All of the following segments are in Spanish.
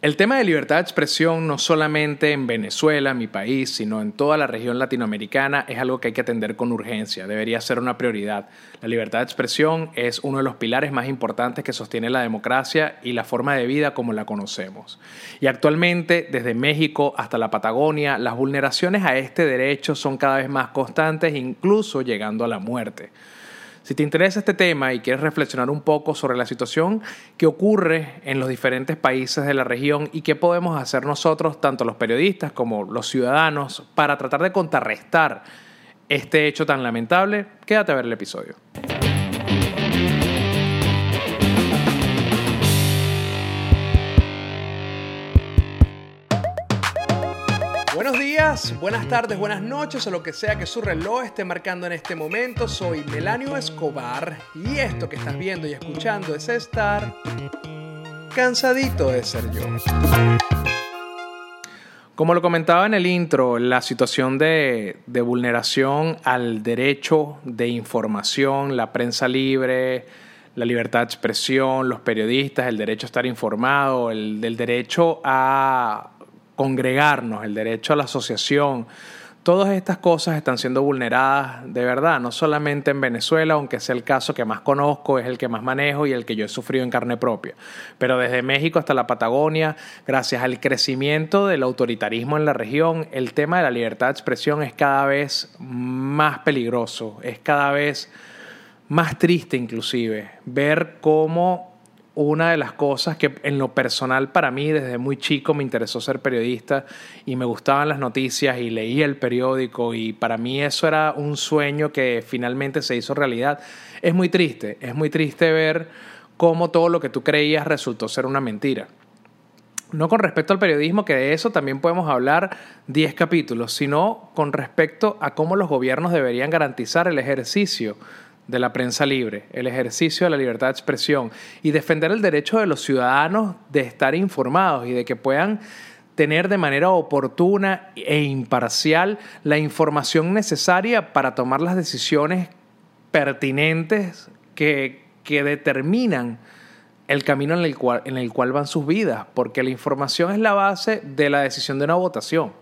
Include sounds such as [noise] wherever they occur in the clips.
El tema de libertad de expresión no solamente en Venezuela, mi país, sino en toda la región latinoamericana es algo que hay que atender con urgencia, debería ser una prioridad. La libertad de expresión es uno de los pilares más importantes que sostiene la democracia y la forma de vida como la conocemos. Y actualmente, desde México hasta la Patagonia, las vulneraciones a este derecho son cada vez más constantes, incluso llegando a la muerte. Si te interesa este tema y quieres reflexionar un poco sobre la situación que ocurre en los diferentes países de la región y qué podemos hacer nosotros, tanto los periodistas como los ciudadanos, para tratar de contrarrestar este hecho tan lamentable, quédate a ver el episodio. Buenas tardes, buenas noches o lo que sea que su reloj esté marcando en este momento. Soy Melanio Escobar y esto que estás viendo y escuchando es estar cansadito de ser yo. Como lo comentaba en el intro, la situación de, de, vulneración al derecho de información, la prensa libre, la libertad de expresión, los periodistas, el derecho a estar informado, el, el derecho a congregarnos, el derecho a la asociación, todas estas cosas están siendo vulneradas de verdad, no solamente en Venezuela, aunque sea el caso que más conozco, es el que más manejo y el que yo he sufrido en carne propia, pero desde México hasta la Patagonia, gracias al crecimiento del autoritarismo en la región, el tema de la libertad de expresión es cada vez más peligroso, es cada vez más triste inclusive ver cómo una de las cosas que en lo personal para mí desde muy chico me interesó ser periodista y me gustaban las noticias y leía el periódico y para mí eso era un sueño que finalmente se hizo realidad. Es muy triste, es muy triste ver cómo todo lo que tú creías resultó ser una mentira. No con respecto al periodismo, que de eso también podemos hablar 10 capítulos, sino con respecto a cómo los gobiernos deberían garantizar el ejercicio de la prensa libre, el ejercicio de la libertad de expresión y defender el derecho de los ciudadanos de estar informados y de que puedan tener de manera oportuna e imparcial la información necesaria para tomar las decisiones pertinentes que, que determinan el camino en el, cual, en el cual van sus vidas, porque la información es la base de la decisión de una votación.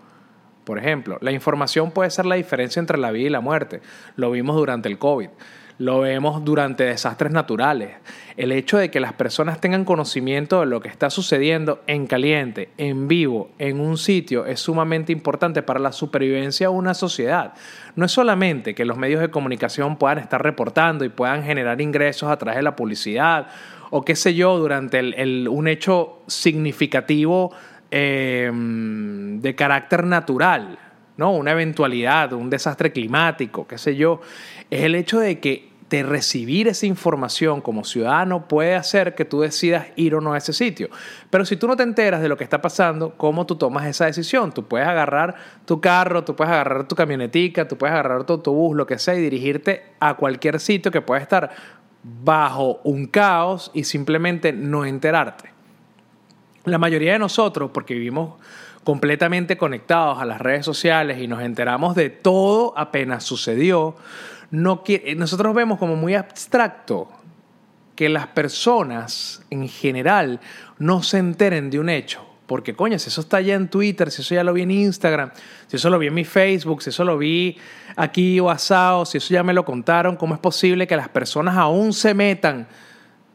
Por ejemplo, la información puede ser la diferencia entre la vida y la muerte. Lo vimos durante el COVID lo vemos durante desastres naturales. El hecho de que las personas tengan conocimiento de lo que está sucediendo en caliente, en vivo, en un sitio, es sumamente importante para la supervivencia de una sociedad. No es solamente que los medios de comunicación puedan estar reportando y puedan generar ingresos a través de la publicidad o qué sé yo, durante un hecho significativo eh, de carácter natural, ¿no? Una eventualidad, un desastre climático, qué sé yo, es el hecho de que de recibir esa información como ciudadano puede hacer que tú decidas ir o no a ese sitio. Pero si tú no te enteras de lo que está pasando, ¿cómo tú tomas esa decisión? Tú puedes agarrar tu carro, tú puedes agarrar tu camionetica, tú puedes agarrar tu autobús, lo que sea, y dirigirte a cualquier sitio que pueda estar bajo un caos y simplemente no enterarte. La mayoría de nosotros, porque vivimos completamente conectados a las redes sociales y nos enteramos de todo apenas sucedió, no nosotros vemos como muy abstracto que las personas en general no se enteren de un hecho. Porque, coño, si eso está ya en Twitter, si eso ya lo vi en Instagram, si eso lo vi en mi Facebook, si eso lo vi aquí o asado, si eso ya me lo contaron, ¿cómo es posible que las personas aún se metan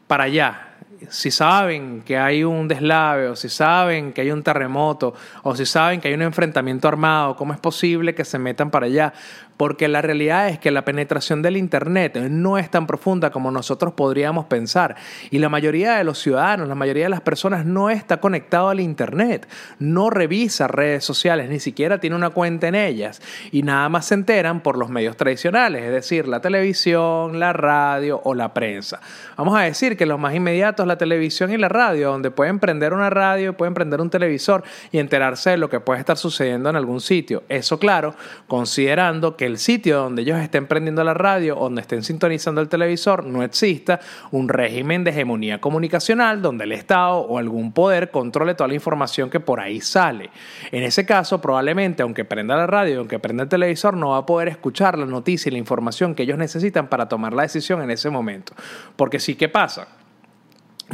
para allá? si saben que hay un deslave, o si saben que hay un terremoto, o si saben que hay un enfrentamiento armado, ¿cómo es posible que se metan para allá? Porque la realidad es que la penetración del Internet no es tan profunda como nosotros podríamos pensar. Y la mayoría de los ciudadanos, la mayoría de las personas no está conectado al Internet, no revisa redes sociales, ni siquiera tiene una cuenta en ellas. Y nada más se enteran por los medios tradicionales, es decir, la televisión, la radio o la prensa. Vamos a decir que los más inmediatos, la televisión y la radio, donde pueden prender una radio, pueden prender un televisor y enterarse de lo que puede estar sucediendo en algún sitio. Eso claro, considerando que el sitio donde ellos estén prendiendo la radio, donde estén sintonizando el televisor, no exista un régimen de hegemonía comunicacional donde el Estado o algún poder controle toda la información que por ahí sale. En ese caso, probablemente, aunque prenda la radio, aunque prenda el televisor, no va a poder escuchar la noticia y la información que ellos necesitan para tomar la decisión en ese momento. Porque sí, ¿qué pasa?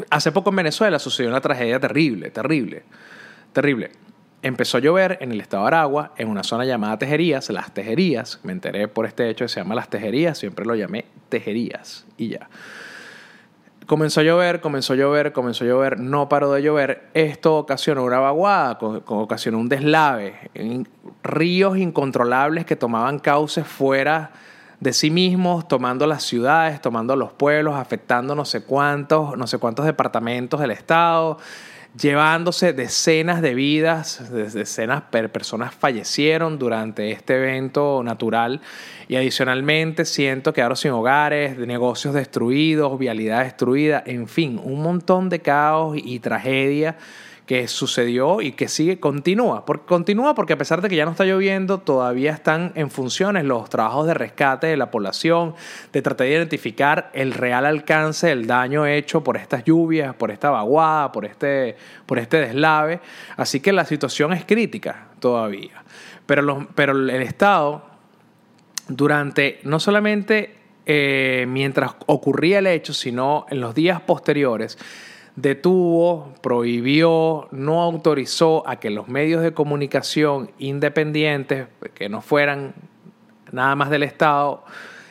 Hace poco en Venezuela sucedió una tragedia terrible, terrible, terrible. Empezó a llover en el estado de Aragua, en una zona llamada Tejerías, las Tejerías. Me enteré por este hecho que se llama las Tejerías, siempre lo llamé Tejerías y ya. Comenzó a llover, comenzó a llover, comenzó a llover, no paró de llover. Esto ocasionó una vaguada, ocasionó un deslave, ríos incontrolables que tomaban cauces fuera de sí mismos, tomando las ciudades, tomando los pueblos, afectando no sé cuántos, no sé cuántos departamentos del estado, llevándose decenas de vidas, decenas de personas fallecieron durante este evento natural. Y adicionalmente siento quedaron sin hogares, negocios destruidos, vialidad destruida, en fin, un montón de caos y tragedia que sucedió y que sigue, continúa. Porque, continúa porque a pesar de que ya no está lloviendo, todavía están en funciones los trabajos de rescate de la población, de tratar de identificar el real alcance del daño hecho por estas lluvias, por esta vaguada, por este, por este deslave. Así que la situación es crítica todavía. Pero, pero el Estado, durante no solamente eh, mientras ocurría el hecho, sino en los días posteriores, detuvo, prohibió, no autorizó a que los medios de comunicación independientes, que no fueran nada más del Estado,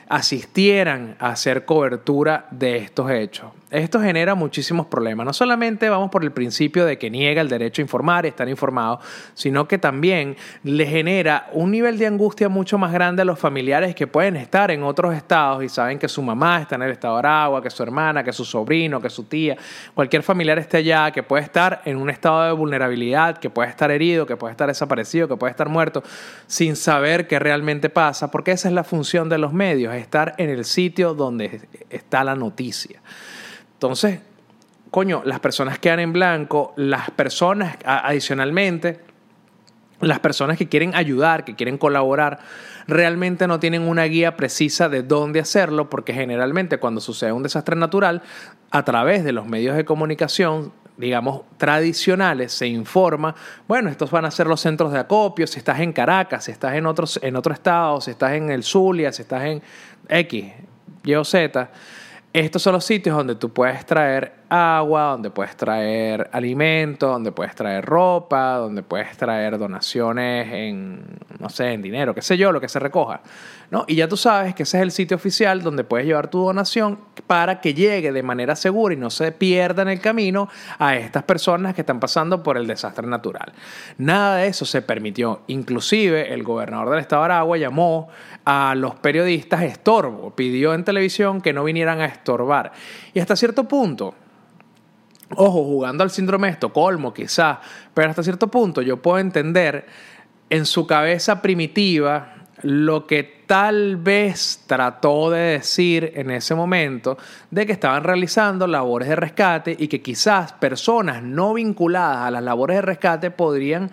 asistieran a hacer cobertura de estos hechos. Esto genera muchísimos problemas. No solamente vamos por el principio de que niega el derecho a informar y estar informado, sino que también le genera un nivel de angustia mucho más grande a los familiares que pueden estar en otros estados y saben que su mamá está en el estado de Aragua, que su hermana, que su sobrino, que su tía, cualquier familiar esté allá, que puede estar en un estado de vulnerabilidad, que puede estar herido, que puede estar desaparecido, que puede estar muerto, sin saber qué realmente pasa, porque esa es la función de los medios, estar en el sitio donde está la noticia. Entonces, coño, las personas quedan en blanco, las personas, adicionalmente, las personas que quieren ayudar, que quieren colaborar, realmente no tienen una guía precisa de dónde hacerlo, porque generalmente cuando sucede un desastre natural, a través de los medios de comunicación, digamos, tradicionales, se informa, bueno, estos van a ser los centros de acopio, si estás en Caracas, si estás en, otros, en otro estado, si estás en el Zulia, si estás en X, Y o Z estos son los sitios donde tú puedes traer agua, donde puedes traer alimentos, donde puedes traer ropa, donde puedes traer donaciones en, no sé, en dinero, qué sé yo, lo que se recoja. ¿No? Y ya tú sabes que ese es el sitio oficial donde puedes llevar tu donación para que llegue de manera segura y no se pierda en el camino a estas personas que están pasando por el desastre natural. Nada de eso se permitió. Inclusive el gobernador del estado de Aragua llamó a los periodistas estorbo, pidió en televisión que no vinieran a estorbar. Y hasta cierto punto, ojo, jugando al síndrome de Estocolmo quizás, pero hasta cierto punto yo puedo entender en su cabeza primitiva lo que tal vez trató de decir en ese momento de que estaban realizando labores de rescate y que quizás personas no vinculadas a las labores de rescate podrían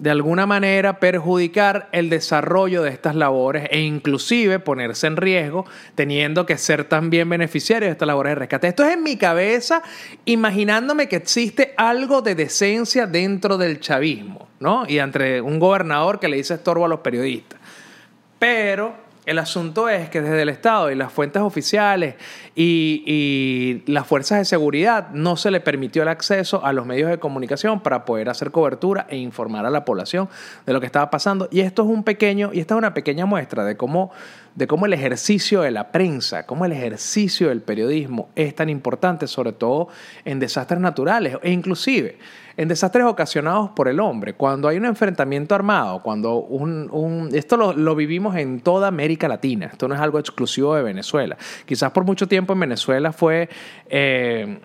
de alguna manera perjudicar el desarrollo de estas labores e inclusive ponerse en riesgo teniendo que ser también beneficiarios de estas labores de rescate. Esto es en mi cabeza imaginándome que existe algo de decencia dentro del chavismo, ¿no? Y entre un gobernador que le dice estorbo a los periodistas. Pero el asunto es que desde el Estado y las fuentes oficiales y, las fuerzas de seguridad no se le permitió el acceso a los medios de comunicación para poder hacer cobertura e informar a la población de lo que estaba pasando. Y esto es un pequeño, y esta es una pequeña muestra de cómo, de cómo el ejercicio de la prensa, cómo el ejercicio del periodismo es tan importante, sobre todo en desastres naturales e inclusive en desastres ocasionados por el hombre, cuando hay un enfrentamiento armado, cuando un... esto lo, vivimos en toda América Latina, esto no es algo exclusivo de Venezuela. Quizás por mucho tiempo en Venezuela fue... Eh,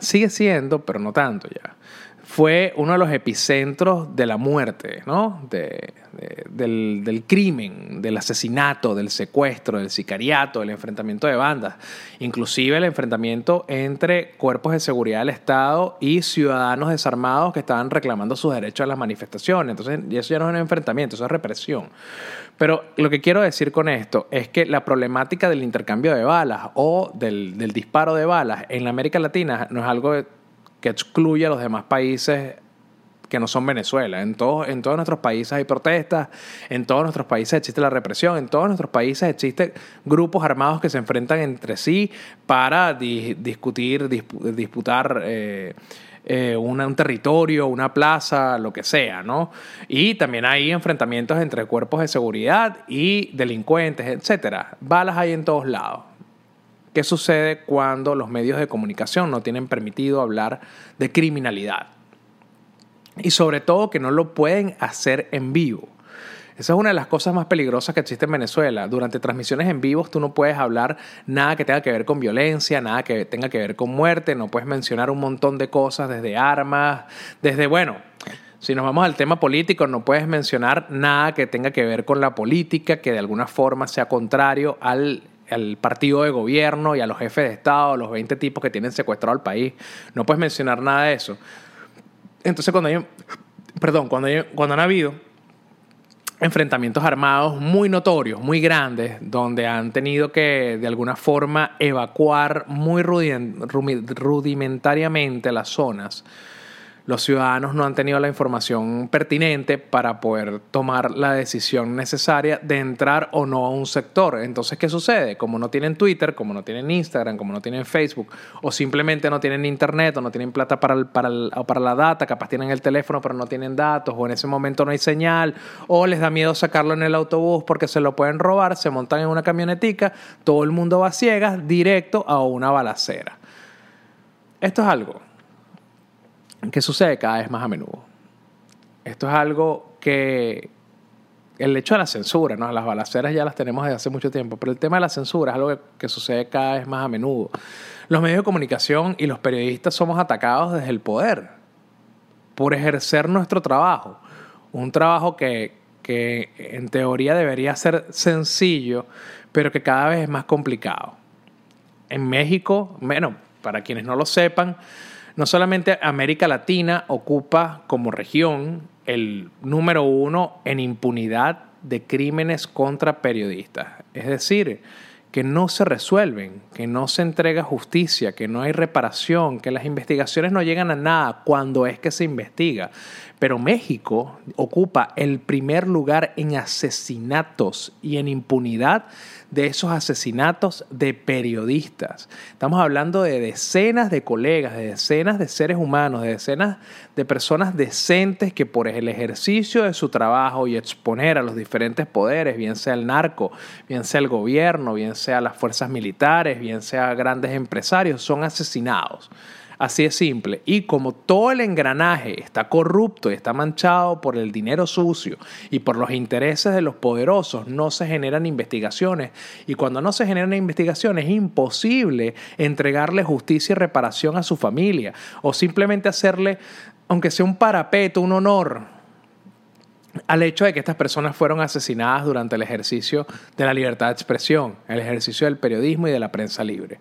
sigue siendo, pero no tanto ya fue uno de los epicentros de la muerte, ¿no? De, del, del, crimen, del asesinato, del secuestro, del sicariato, del enfrentamiento de bandas, inclusive el enfrentamiento entre cuerpos de seguridad del Estado y ciudadanos desarmados que estaban reclamando sus derechos a las manifestaciones. Entonces, eso ya no es un enfrentamiento, eso es represión. Pero lo que quiero decir con esto es que la problemática del intercambio de balas o del, del disparo de balas en la América Latina no es algo que excluye a los demás países que no son Venezuela. En, todos en todos nuestros países hay protestas, en todos nuestros países existe la represión, en todos nuestros países existen grupos armados que se enfrentan entre sí para discutir, disputar. Eh, eh, un territorio, una plaza, lo que sea, ¿no? Y también hay enfrentamientos entre cuerpos de seguridad y delincuentes, etcétera. Balas hay en todos lados. ¿Qué sucede cuando los medios de comunicación no tienen permitido hablar de criminalidad? Y sobre todo que no lo pueden hacer en vivo. Esa es una de las cosas más peligrosas que existe en Venezuela. Durante transmisiones en vivo tú no puedes hablar nada que tenga que ver con violencia, nada que tenga que ver con muerte, no puedes mencionar un montón de cosas desde armas, desde, bueno, si nos vamos al tema político, no puedes mencionar nada que tenga que ver con la política, que de alguna forma sea contrario al, al partido de gobierno y a los jefes de Estado, los 20 tipos que tienen secuestrado al país. No puedes mencionar nada de eso. Entonces, cuando hay, perdón, cuando, cuando han habido enfrentamientos armados muy notorios, muy grandes, donde han tenido que de alguna forma evacuar muy rudimentariamente las zonas los ciudadanos no han tenido la información pertinente para poder tomar la decisión necesaria de entrar o no a un sector. Entonces, ¿qué sucede? Como no tienen Twitter, como no tienen Instagram, como no tienen Facebook, o simplemente no tienen Internet, o no tienen plata para, para, para la data, capaz tienen el teléfono pero no tienen datos, o en ese momento no hay señal, o les da miedo sacarlo en el autobús porque se lo pueden robar, se montan en una camionetica, todo el mundo va ciegas, directo a una balacera. Esto es algo que sucede cada vez más a menudo. Esto es algo que el hecho de la censura, ¿no? Las balaceras ya las tenemos desde hace mucho tiempo, pero el tema de la censura es algo que, sucede cada vez más a menudo. Los medios de comunicación y los periodistas somos atacados desde el poder por ejercer nuestro trabajo. Un trabajo que, que en teoría debería ser sencillo, pero que cada vez es más complicado. En México, bueno, para quienes no lo sepan, no solamente América Latina ocupa como región el número uno en impunidad de crímenes contra periodistas. Es decir, que no se resuelven, que no se entrega justicia, que no hay reparación, que las investigaciones no llegan a nada cuando es que se investiga. Pero México ocupa el primer lugar en asesinatos y en impunidad de esos asesinatos de periodistas. Estamos hablando de decenas de colegas, de decenas de seres humanos, de decenas de personas decentes que por el ejercicio de su trabajo y exponer a los diferentes poderes, bien sea el narco, bien sea el gobierno, bien sea las fuerzas militares, bien sea grandes empresarios, son asesinados. Así es simple. Y como todo el engranaje está corrupto y está manchado por el dinero sucio y por los intereses de los poderosos, no se generan investigaciones. Y cuando no se generan investigaciones, es imposible entregarle justicia y reparación a su familia o simplemente hacerle, aunque sea un parapeto, un honor al hecho de que estas personas fueron asesinadas durante el ejercicio de la libertad de expresión, el ejercicio del periodismo y de la prensa libre.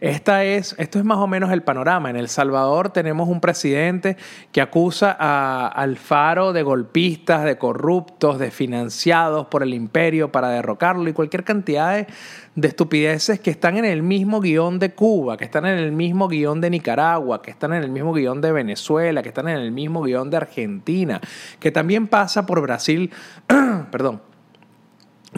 Esta es, esto es más o menos el panorama. En El Salvador tenemos un presidente que acusa a Alfaro de golpistas, de corruptos, de financiados por el imperio para derrocarlo y cualquier cantidad de, de estupideces que están en el mismo guion de Cuba, que están en el mismo guion de Nicaragua, que están en el mismo guion de Venezuela, que están en el mismo guion de Argentina, que también pasa por Brasil, [clears throat] perdón,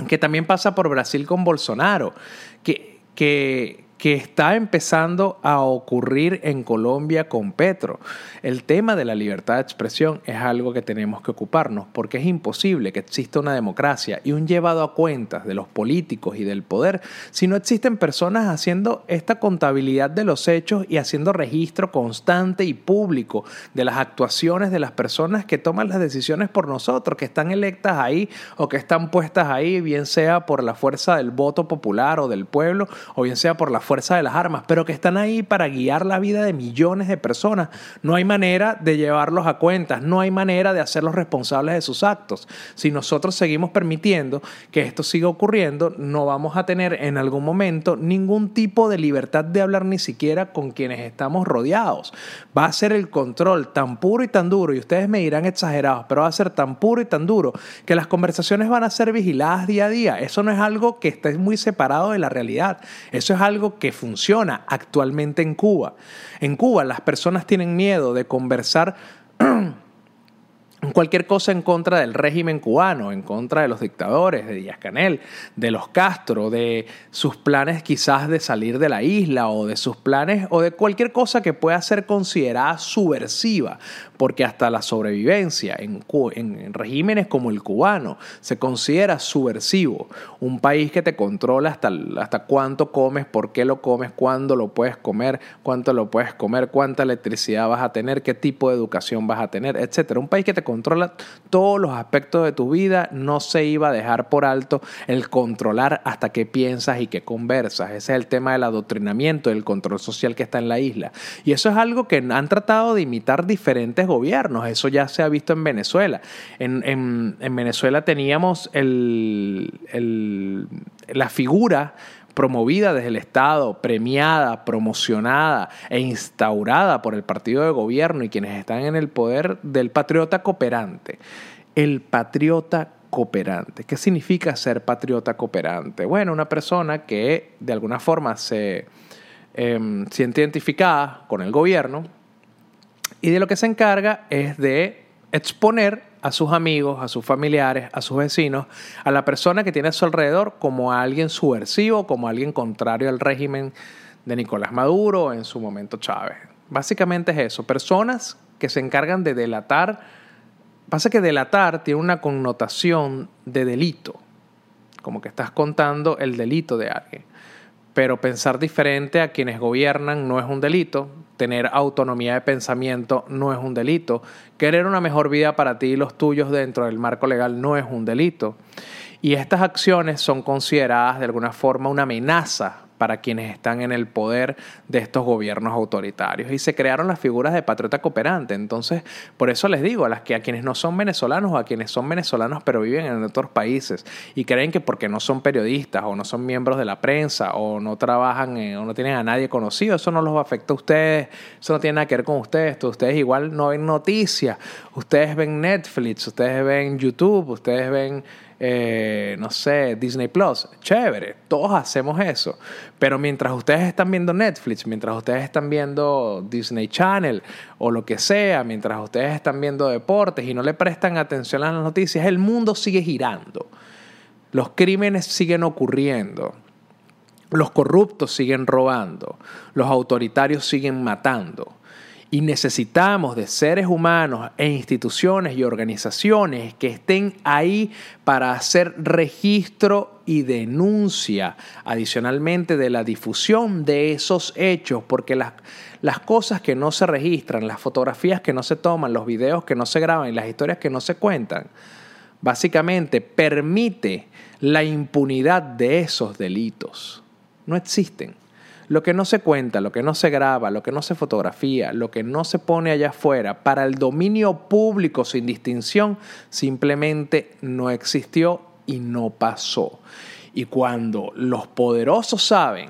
que también pasa por Brasil con Bolsonaro, que, que, que está empezando a ocurrir en Colombia con Petro. El tema de la libertad de expresión es algo que tenemos que ocuparnos porque es imposible que exista una democracia y un llevado a cuentas de los políticos y del poder si no existen personas haciendo esta contabilidad de los hechos y haciendo registro constante y público de las actuaciones de las personas que toman las decisiones por nosotros, que están electas ahí o que están puestas ahí, bien sea por la fuerza del voto popular o del pueblo o bien sea por la fuerza de las armas, pero que están ahí para guiar la vida de millones de personas. No hay manera de llevarlos a cuentas, no hay manera de hacerlos responsables de sus actos. Si nosotros seguimos permitiendo que esto siga ocurriendo, no vamos a tener en algún momento ningún tipo de libertad de hablar ni siquiera con quienes estamos rodeados. Va a ser el control tan puro y tan duro, y ustedes me dirán exagerados, pero va a ser tan puro y tan duro que las conversaciones van a ser vigiladas día a día. Eso no es algo que esté muy separado de la realidad. Eso es algo que funciona actualmente en Cuba. En Cuba las personas tienen miedo de conversar [clears throat] cualquier cosa en contra del régimen cubano, en contra de los dictadores, de Díaz Canel, de los Castro, de sus planes quizás de salir de la isla o de sus planes o de cualquier cosa que pueda ser considerada subversiva, porque hasta la sobrevivencia en, en regímenes como el cubano se considera subversivo. Un país que te controla hasta, hasta cuánto comes, por qué lo comes, cuándo lo puedes comer, cuánto lo puedes comer, cuánta electricidad vas a tener, qué tipo de educación vas a tener, etc. Un país que te controla todos los aspectos de tu vida, no se iba a dejar por alto el controlar hasta qué piensas y qué conversas. Ese es el tema del adoctrinamiento, del control social que está en la isla. Y eso es algo que han tratado de imitar diferentes gobiernos. Eso ya se ha visto en Venezuela. En, Venezuela teníamos la figura promovida desde el Estado, premiada, promocionada e instaurada por el partido de gobierno y quienes están en el poder del patriota cooperante. El patriota cooperante. ¿Qué significa ser patriota cooperante? Bueno, una persona que de alguna forma se em, siente identificada con el gobierno y de lo que se encarga es de exponer a sus amigos, a sus familiares, a sus vecinos, a la persona que tiene a su alrededor como a alguien subversivo, como a alguien contrario al régimen de Nicolás Maduro, en su momento Chávez. Básicamente es eso, personas que se encargan de delatar. Pasa que delatar tiene una connotación de delito, como que estás contando el delito de alguien. Pero pensar diferente a quienes gobiernan no es un delito, tener autonomía de pensamiento no es un delito, querer una mejor vida para ti y los tuyos dentro del marco legal no es un delito. Y estas acciones son consideradas de alguna forma una amenaza para quienes están en el poder de estos gobiernos autoritarios. Y se crearon las figuras de patriota cooperante. Entonces, por eso les digo a las que a quienes no son venezolanos o a quienes son venezolanos pero viven en otros países y creen que porque no son periodistas o no son miembros de la prensa o no trabajan o no tienen a nadie conocido, eso no los afecta a ustedes, eso no tiene nada que ver con ustedes. Ustedes igual no ven noticias, ustedes ven Netflix, ustedes ven YouTube, ustedes ven eh, no sé, Disney Plus. Chévere, todos hacemos eso. Pero mientras ustedes están viendo Netflix, mientras ustedes están viendo Disney Channel o lo que sea, mientras ustedes están viendo deportes y no le prestan atención a las noticias, el mundo sigue girando. Los crímenes siguen ocurriendo. Los corruptos siguen robando. Los autoritarios siguen matando. Y necesitamos de seres humanos e instituciones y organizaciones que estén ahí para hacer registro y denuncia, adicionalmente de la difusión de esos hechos, porque las, las cosas que no se registran, las fotografías que no se toman, los videos que no se graban y las historias que no se cuentan, básicamente permite la impunidad de esos delitos. No existen. Lo que no se cuenta, lo que no se graba, lo que no se fotografía, lo que no se pone allá afuera para el dominio público sin distinción, simplemente no existió y no pasó. Y cuando los poderosos saben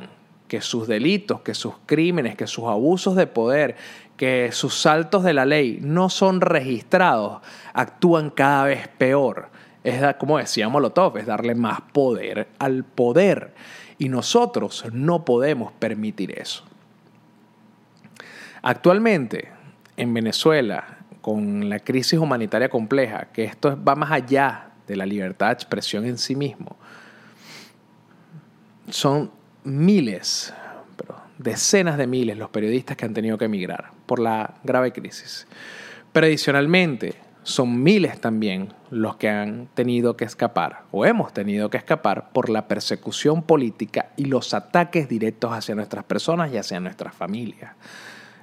que sus delitos, que sus crímenes, que sus abusos de poder, que sus saltos de la ley no son registrados, actúan cada vez peor. Es como decía Molotov, es darle más poder al poder. Y nosotros no podemos permitir eso. Actualmente, en Venezuela, con la crisis humanitaria compleja, que esto va más allá de la libertad de expresión en sí mismo, son miles, pero decenas de miles los periodistas que han tenido que emigrar por la grave crisis. Pero son miles también los que han tenido que escapar o hemos tenido que escapar por la persecución política y los ataques directos hacia nuestras personas y hacia nuestras familias.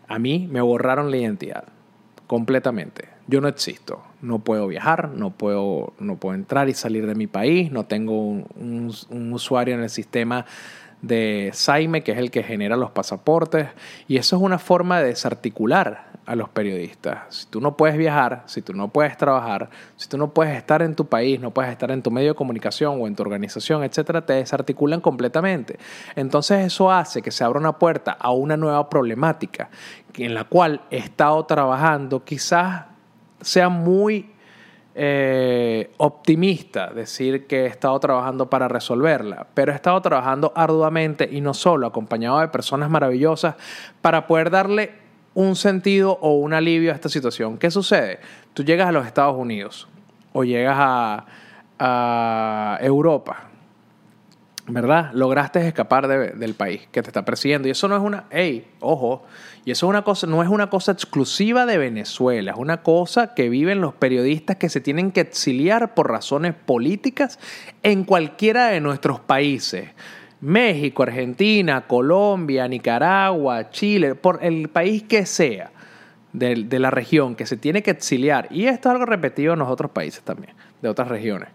A mí me borraron la identidad completamente. Yo no existo, no puedo viajar, no puedo, no puedo entrar y salir de mi país, no tengo un, un usuario en el sistema de Saime, que es el que genera los pasaportes, y eso es una forma de desarticular a los periodistas. Si tú no puedes viajar, si tú no puedes trabajar, si tú no puedes estar en tu país, no puedes estar en tu medio de comunicación o en tu organización, etcétera, te desarticulan completamente. Entonces eso hace que se abra una puerta a una nueva problemática en la cual he estado trabajando, quizás sea muy eh, optimista decir que he estado trabajando para resolverla, pero he estado trabajando arduamente y no solo, acompañado de personas maravillosas para poder darle un sentido o un alivio a esta situación. ¿Qué sucede? Tú llegas a los Estados Unidos o llegas a, a Europa ¿verdad? Lograste escapar del país que te está persiguiendo. Y eso no es una, hey, ojo, y eso es una cosa, no es una cosa exclusiva de Venezuela, es una cosa que viven los periodistas que se tienen que exiliar por razones políticas en cualquiera de nuestros países. México, Argentina, Colombia, Nicaragua, Chile, por el país que sea de, de la región que se tiene que exiliar. Y esto es algo repetido en los otros países también, de otras regiones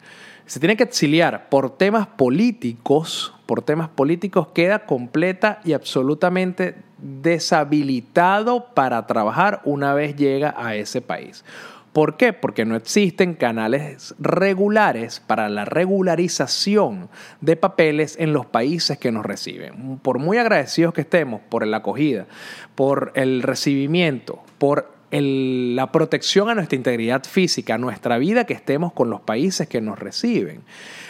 se tiene que exiliar por temas políticos, por temas políticos, queda completa y absolutamente deshabilitado para trabajar una vez llega a ese país. ¿Por qué? Porque no existen canales regulares para la regularización de papeles en los países que nos reciben. Por muy agradecidos que estemos por la acogida, por el recibimiento, por la protección a nuestra integridad física, a nuestra vida, que estemos con los países que nos reciben.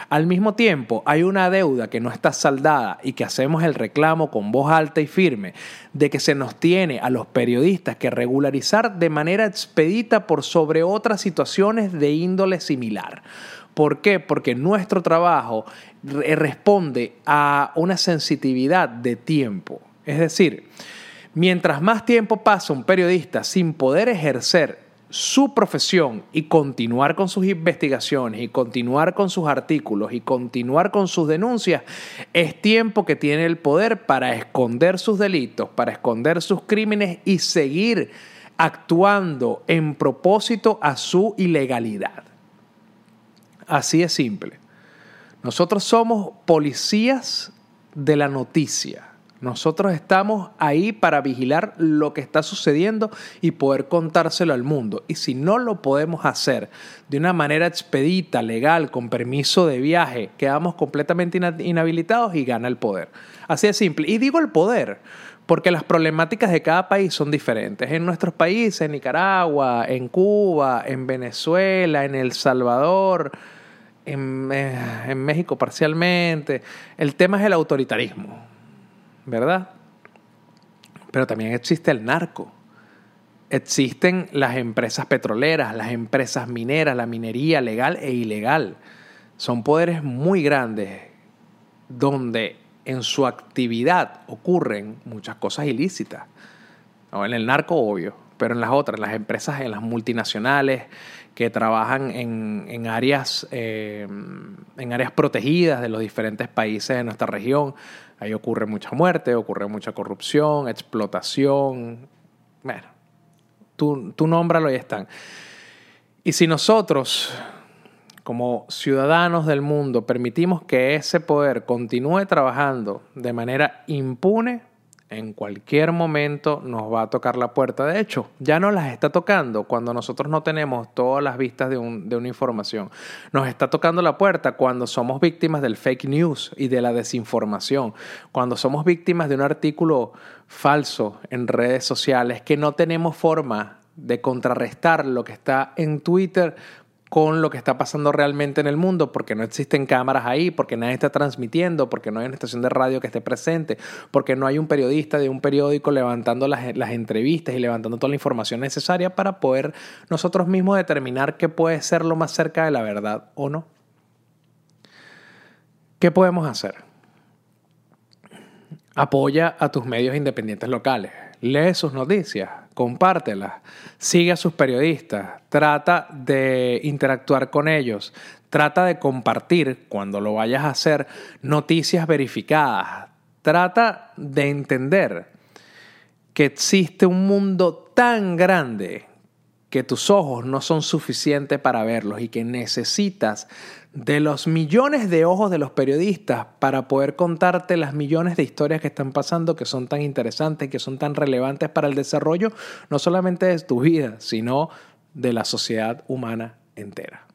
Al mismo tiempo, hay una deuda que no está saldada y que hacemos el reclamo con voz alta y firme de que se nos tiene a los periodistas que regularizar de manera expedita por sobre otras situaciones de índole similar. ¿Por qué? Porque nuestro trabajo responde a una sensitividad de tiempo. Es decir, Mientras más tiempo pasa un periodista sin poder ejercer su profesión y continuar con sus investigaciones y continuar con sus artículos y continuar con sus denuncias, es tiempo que tiene el poder para esconder sus delitos, para esconder sus crímenes y seguir actuando en propósito a su ilegalidad. Así es simple. Nosotros somos policías de la noticia. Nosotros estamos ahí para vigilar lo que está sucediendo y poder contárselo al mundo. Y si no lo podemos hacer de una manera expedita, legal, con permiso de viaje, quedamos completamente inhabilitados y gana el poder. Así de simple. Y digo el poder, porque las problemáticas de cada país son diferentes. En nuestros países, en Nicaragua, en Cuba, en Venezuela, en El Salvador, en, eh, en México parcialmente, el tema es el autoritarismo ¿verdad? Pero también existe el narco. Existen las empresas petroleras, las empresas mineras, la minería legal e ilegal. Son poderes muy grandes donde en su actividad ocurren muchas cosas ilícitas. En el narco, obvio, pero en las otras, en las empresas, en las multinacionales que trabajan en, áreas, eh, en áreas protegidas de los diferentes países de nuestra región, Ahí ocurre mucha muerte, ocurre mucha corrupción, explotación. Bueno, tú, tú nómbralo y están. Y si nosotros, como ciudadanos del mundo, permitimos que ese poder continúe trabajando de manera impune, en cualquier momento nos va a tocar la puerta. De hecho, ya nos las está tocando cuando nosotros no tenemos todas las vistas de, una información. Nos está tocando la puerta cuando somos víctimas del fake news y de la desinformación. Cuando somos víctimas de un artículo falso en redes sociales que no tenemos forma de contrarrestar lo que está en Twitter con lo que está pasando realmente en el mundo, porque no existen cámaras ahí, porque nadie está transmitiendo, porque no hay una estación de radio que esté presente, porque no hay un periodista de un periódico levantando las, entrevistas y levantando toda la información necesaria para poder nosotros mismos determinar qué puede ser lo más cerca de la verdad o no. ¿Qué podemos hacer? Apoya a tus medios independientes locales lee sus noticias, compártelas, sigue a sus periodistas, trata de interactuar con ellos, trata de compartir cuando lo vayas a hacer noticias verificadas, trata de entender que existe un mundo tan grande que tus ojos no son suficientes para verlos y que necesitas de los millones de ojos de los periodistas para poder contarte las millones de historias que están pasando, que son tan interesantes, que son tan relevantes para el desarrollo, no solamente de tu vida, sino de la sociedad humana entera.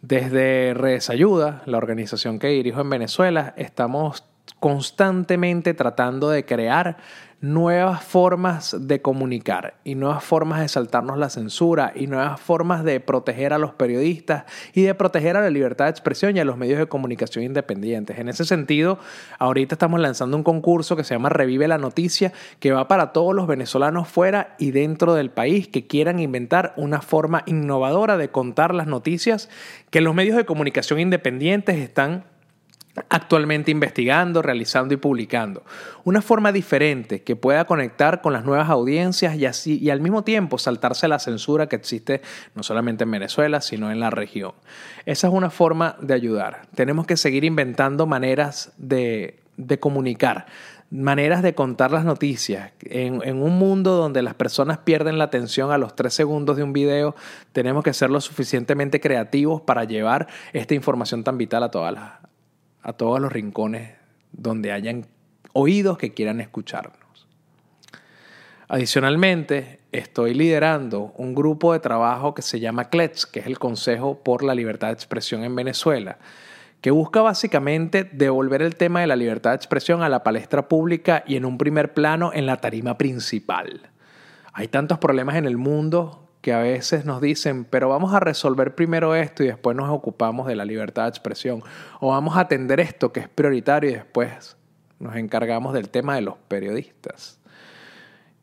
Desde Redes Ayuda, la organización que dirijo en Venezuela, estamos constantemente tratando de crear nuevas formas de comunicar y nuevas formas de saltarnos la censura y nuevas formas de proteger a los periodistas y de proteger a la libertad de expresión y a los medios de comunicación independientes. En ese sentido, ahorita estamos lanzando un concurso que se llama Revive la Noticia, que va para todos los venezolanos fuera y dentro del país que quieran inventar una forma innovadora de contar las noticias que los medios de comunicación independientes están actualmente investigando, realizando y publicando. Una forma diferente que pueda conectar con las nuevas audiencias y, así, y al mismo tiempo saltarse la censura que existe no solamente en Venezuela, sino en la región. Esa es una forma de ayudar. Tenemos que seguir inventando maneras de, de comunicar, maneras de contar las noticias. En, un mundo donde las personas pierden la atención a los tres segundos de un video, tenemos que ser lo suficientemente creativos para llevar esta información tan vital a todas las a todos los rincones donde hayan oídos que quieran escucharnos. Adicionalmente, estoy liderando un grupo de trabajo que se llama CLETS, que es el Consejo por la Libertad de Expresión en Venezuela, que busca básicamente devolver el tema de la libertad de expresión a la palestra pública y en un primer plano en la tarima principal. Hay tantos problemas en el mundo que a veces nos dicen, pero vamos a resolver primero esto y después nos ocupamos de la libertad de expresión. O vamos a atender esto que es prioritario y después nos encargamos del tema de los periodistas.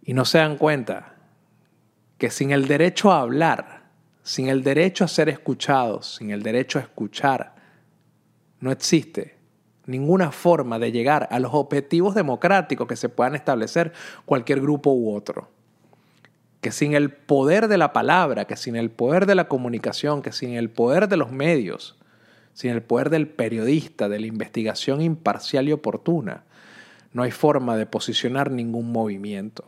Y no se dan cuenta que sin el derecho a hablar, sin el derecho a ser escuchados, sin el derecho a escuchar, no existe ninguna forma de llegar a los objetivos democráticos que se puedan establecer cualquier grupo u otro que sin el poder de la palabra, que sin el poder de la comunicación, que sin el poder de los medios, sin el poder del periodista, de la investigación imparcial y oportuna, no hay forma de posicionar ningún movimiento.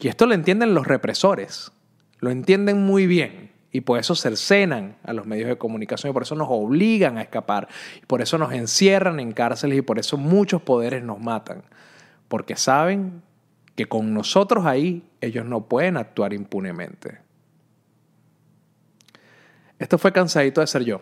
Y esto lo entienden los represores, lo entienden muy bien. Y por eso cercenan a los medios de comunicación y por eso nos obligan a escapar. Y por eso nos encierran en cárceles y por eso muchos poderes nos matan. Porque saben que con nosotros ahí ellos no pueden actuar impunemente. Esto fue cansadito de ser yo.